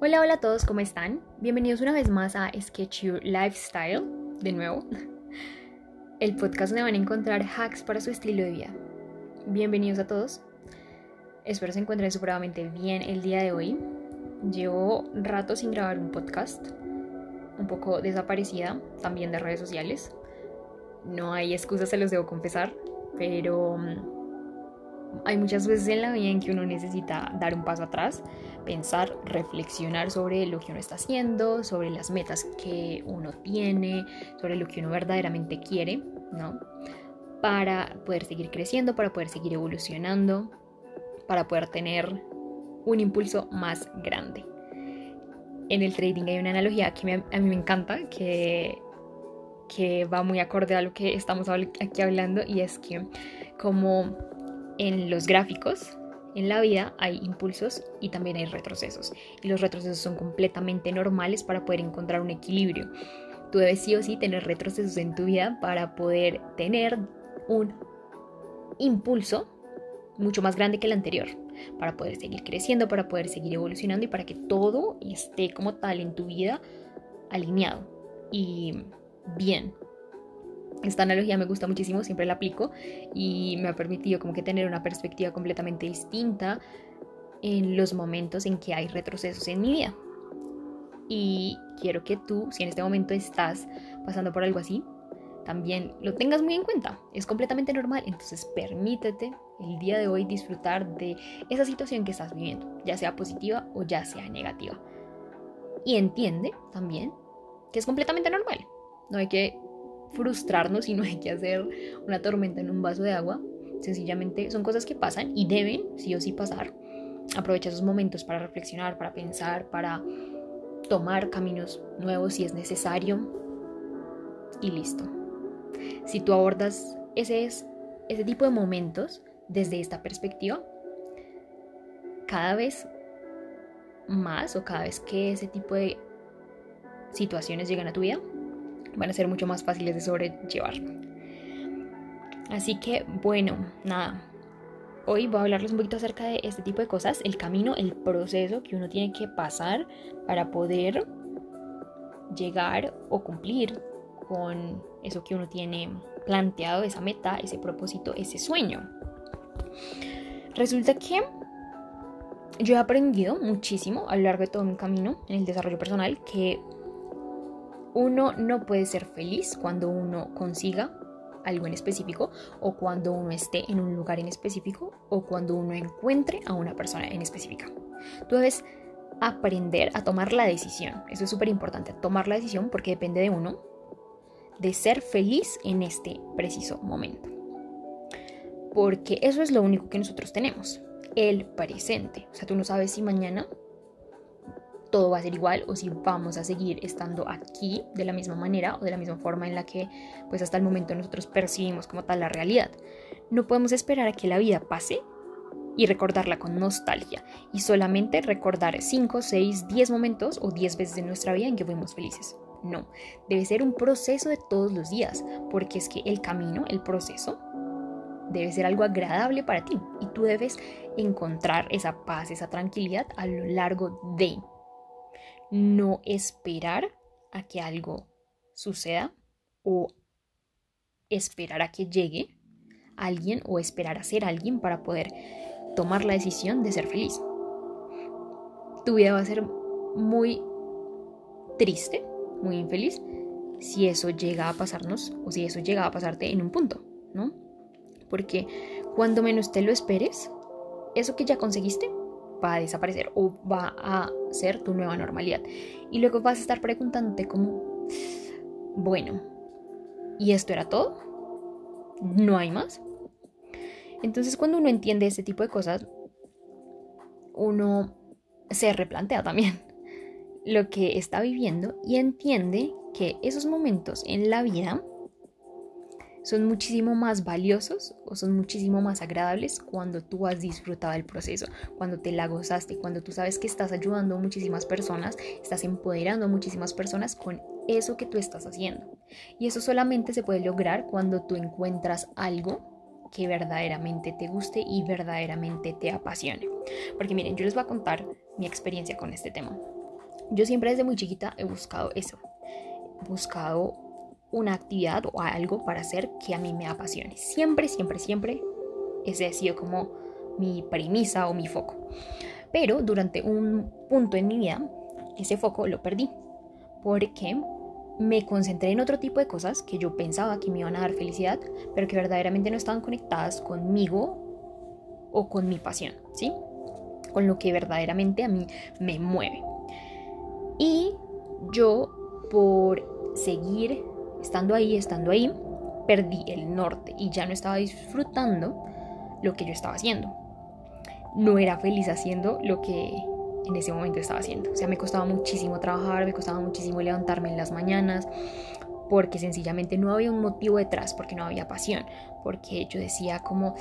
Hola, hola a todos, ¿cómo están? Bienvenidos una vez más a Sketch Your Lifestyle, de nuevo, el podcast donde van a encontrar hacks para su estilo de vida. Bienvenidos a todos, espero se encuentren supremamente bien el día de hoy. Llevo rato sin grabar un podcast, un poco desaparecida también de redes sociales. No hay excusas, se los debo confesar, pero mm, hay muchas veces en la vida en que uno necesita dar un paso atrás, pensar, reflexionar sobre lo que uno está haciendo, sobre las metas que uno tiene, sobre lo que uno verdaderamente quiere, ¿no? Para poder seguir creciendo, para poder seguir evolucionando, para poder tener un impulso más grande. En el trading hay una analogía que a mí me encanta, que, que va muy acorde a lo que estamos aquí hablando, y es que como en los gráficos, en la vida hay impulsos y también hay retrocesos. Y los retrocesos son completamente normales para poder encontrar un equilibrio. Tú debes sí o sí tener retrocesos en tu vida para poder tener un impulso mucho más grande que el anterior, para poder seguir creciendo, para poder seguir evolucionando y para que todo esté como tal en tu vida alineado y bien. Esta analogía me gusta muchísimo, siempre la aplico y me ha permitido como que tener una perspectiva completamente distinta en los momentos en que hay retrocesos en mi vida. Y quiero que tú, si en este momento estás pasando por algo así, también lo tengas muy en cuenta. Es completamente normal, entonces permítete el día de hoy disfrutar de esa situación que estás viviendo, ya sea positiva o ya sea negativa. Y entiende también que es completamente normal. No hay que frustrarnos y no hay que hacer una tormenta en un vaso de agua. Sencillamente son cosas que pasan y deben sí o sí pasar. Aprovecha esos momentos para reflexionar, para pensar, para tomar caminos nuevos si es necesario. Y listo. Si tú abordas ese, ese tipo de momentos desde esta perspectiva, cada vez más o cada vez que ese tipo de situaciones llegan a tu vida, van a ser mucho más fáciles de sobrellevar. Así que bueno, nada. Hoy voy a hablarles un poquito acerca de este tipo de cosas, el camino, el proceso que uno tiene que pasar para poder llegar o cumplir con eso que uno tiene planteado, esa meta, ese propósito, ese sueño. Resulta que yo he aprendido muchísimo a lo largo de todo mi camino en el desarrollo personal que uno no puede ser feliz cuando uno consiga algo en específico o cuando uno esté en un lugar en específico o cuando uno encuentre a una persona en específica. Tú debes aprender a tomar la decisión. Eso es súper importante, tomar la decisión porque depende de uno de ser feliz en este preciso momento. Porque eso es lo único que nosotros tenemos, el presente. O sea, tú no sabes si mañana todo va a ser igual o si vamos a seguir estando aquí de la misma manera o de la misma forma en la que pues hasta el momento nosotros percibimos como tal la realidad. No podemos esperar a que la vida pase y recordarla con nostalgia y solamente recordar 5, 6, 10 momentos o 10 veces de nuestra vida en que fuimos felices. No, debe ser un proceso de todos los días, porque es que el camino, el proceso, debe ser algo agradable para ti y tú debes encontrar esa paz, esa tranquilidad a lo largo de no esperar a que algo suceda o esperar a que llegue alguien o esperar a ser alguien para poder tomar la decisión de ser feliz. Tu vida va a ser muy triste, muy infeliz, si eso llega a pasarnos o si eso llega a pasarte en un punto, ¿no? Porque cuando menos te lo esperes, eso que ya conseguiste va a desaparecer o va a ser tu nueva normalidad. Y luego vas a estar preguntándote como, bueno, ¿y esto era todo? ¿No hay más? Entonces cuando uno entiende este tipo de cosas, uno se replantea también lo que está viviendo y entiende que esos momentos en la vida son muchísimo más valiosos o son muchísimo más agradables cuando tú has disfrutado el proceso, cuando te la gozaste, cuando tú sabes que estás ayudando a muchísimas personas, estás empoderando a muchísimas personas con eso que tú estás haciendo. Y eso solamente se puede lograr cuando tú encuentras algo que verdaderamente te guste y verdaderamente te apasione. Porque miren, yo les voy a contar mi experiencia con este tema. yo siempre desde muy chiquita he buscado eso. He buscado una actividad o algo para hacer que a mí me apasione. Siempre, siempre, siempre ese ha sido como mi premisa o mi foco. Pero durante un punto en mi vida, ese foco lo perdí. Porque me concentré en otro tipo de cosas que yo pensaba que me iban a dar felicidad, pero que verdaderamente no estaban conectadas conmigo o con mi pasión, ¿sí? Con lo que verdaderamente a mí me mueve. Y yo, por seguir estando ahí, estando ahí, perdí el norte y ya no estaba disfrutando lo que yo estaba haciendo. No era feliz haciendo lo que en ese momento estaba haciendo. O sea, me costaba muchísimo trabajar, me costaba muchísimo levantarme en las mañanas, porque sencillamente no había un motivo detrás, porque no había pasión, porque yo decía como,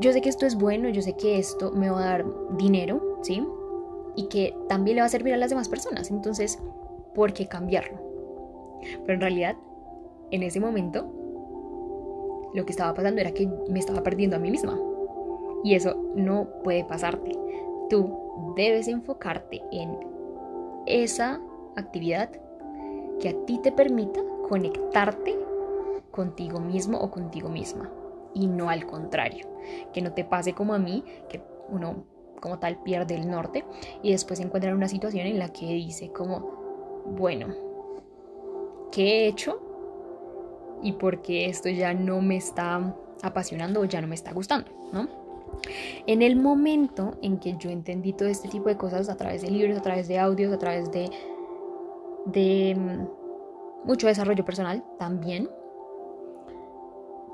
yo sé que esto es bueno, yo sé que esto me va a dar dinero, ¿sí? Y que también le va a servir a las demás personas, entonces, ¿por qué cambiarlo? Pero en realidad, en ese momento, lo que estaba pasando era que me estaba perdiendo a mí misma. Y eso no puede pasarte. Tú debes enfocarte en esa actividad que a ti te permita conectarte contigo mismo o contigo misma y no al contrario. Que no te pase como a mí, que uno como tal pierde el norte y después se encuentra en una situación en la que dice como, bueno, ¿qué he hecho? Y porque esto ya no me está apasionando o ya no me está gustando, ¿no? En el momento en que yo entendí todo este tipo de cosas a través de libros, a través de audios, a través de, de mm, mucho desarrollo personal también,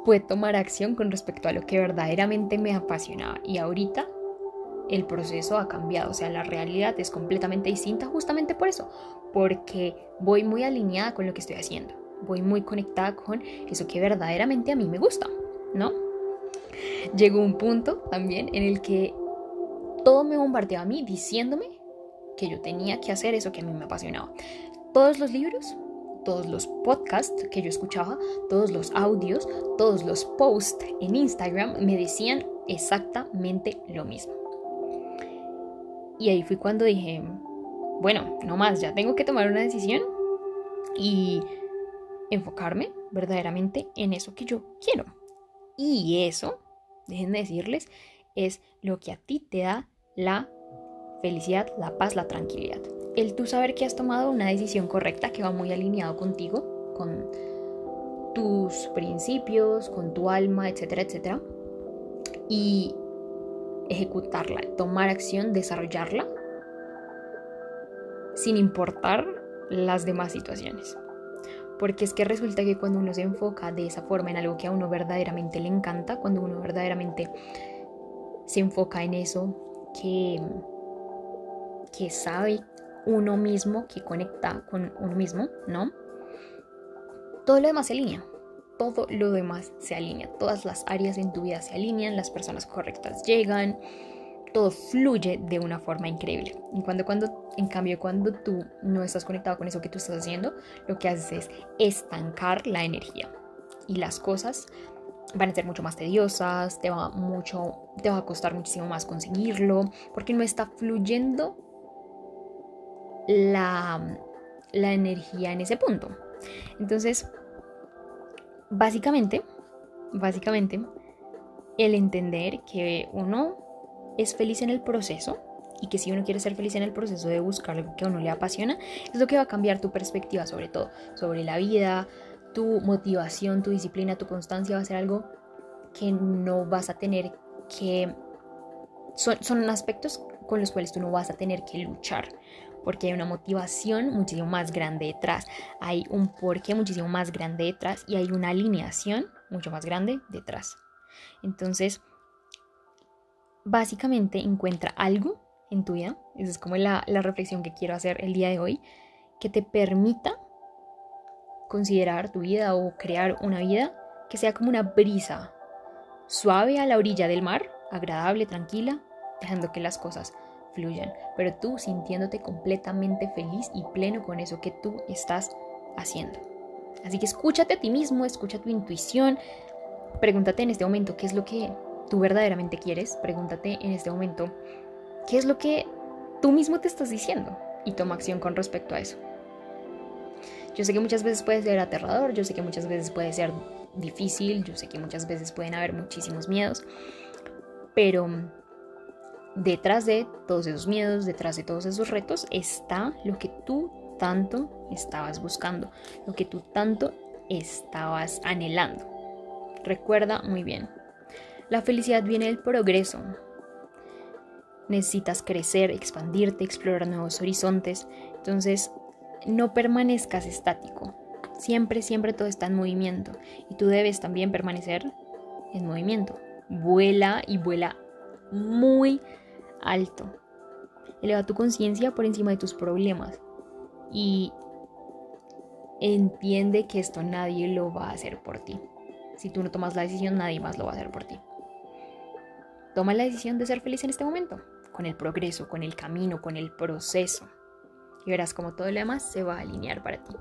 pude tomar acción con respecto a lo que verdaderamente me apasionaba. Y ahorita el proceso ha cambiado, o sea, la realidad es completamente distinta justamente por eso, porque voy muy alineada con lo que estoy haciendo, voy muy conectada con eso que verdaderamente a mí me gusta, ¿no? Llegó un punto también en el que todo me bombardeaba a mí diciéndome que yo tenía que hacer eso que a mí me apasionaba. Todos los libros todos los podcasts que yo escuchaba, todos los audios, todos los posts en Instagram me decían exactamente lo mismo. Y ahí fui cuando dije, bueno, no más, ya tengo que tomar una decisión y enfocarme verdaderamente en eso que yo quiero. Y eso, déjenme decirles, es lo que a ti te da la felicidad, la paz, la tranquilidad el tú saber que has tomado una decisión correcta que va muy alineado contigo, con tus principios, con tu alma, etcétera, etcétera, y ejecutarla, tomar acción, desarrollarla, sin importar las demás situaciones. Porque es que resulta que cuando uno se enfoca de esa forma en algo que a uno verdaderamente le encanta, cuando uno verdaderamente se enfoca en eso que, que sabe uno mismo, que conecta con uno mismo, ¿no? Todo lo demás se alinea. Todo lo demás se alinea. Todas las áreas en tu vida se alinean, las personas correctas llegan, todo fluye de una forma increíble. Y cuando, cuando, en cambio, cuando tú no estás conectado con eso que tú estás haciendo, lo que haces es estancar la energía. Y las cosas van a ser mucho más tediosas, te va mucho, te va a costar muchísimo más conseguirlo, porque no está fluyendo la, energía en ese punto. Entonces, básicamente, básicamente, el entender que uno es feliz en el proceso y que si uno quiere ser feliz en el proceso de buscar algo que a uno le apasiona, es lo que va a cambiar tu perspectiva sobre todo, sobre la vida, tu motivación, tu disciplina, tu constancia va a ser algo que no vas a tener que... Son, son aspectos con los cuales tú no vas a tener que luchar porque hay una motivación muchísimo más grande detrás, hay un porqué muchísimo más grande detrás y hay una alineación mucho más grande detrás. Entonces, básicamente encuentra algo en tu vida, esa es como la, la reflexión que quiero hacer el día de hoy, que te permita considerar tu vida o crear una vida que sea como una brisa suave a la orilla del mar, agradable, tranquila, dejando que las cosas fluyan, pero tú sintiéndote completamente feliz y pleno con eso que tú estás haciendo. Así que escúchate a ti mismo, escucha tu intuición, pregúntate en este momento qué es lo que tú verdaderamente quieres, pregúntate en este momento qué es lo que tú mismo te estás diciendo y toma acción con respecto a eso. Yo sé que muchas veces puede ser aterrador, yo sé que muchas veces puede ser difícil, yo sé que muchas veces pueden haber muchísimos miedos, pero detrás de todos esos miedos, detrás de todos esos retos, está lo que tú tanto estabas buscando, lo que tú tanto estabas anhelando. Recuerda muy bien, la felicidad viene del progreso. Necesitas crecer, expandirte, explorar nuevos horizontes. Entonces, no permanezcas estático. Siempre, siempre todo está en movimiento. Y tú debes también permanecer en movimiento. Vuela y vuela muy alto. Eleva tu conciencia por encima de tus problemas. Y entiende que esto nadie lo va a hacer por ti. Si tú no tomas la decisión, nadie más lo va a hacer por ti. Toma la decisión de ser feliz en este momento, con el progreso, con el camino, con el proceso. Y verás como todo lo demás se va a alinear para ti.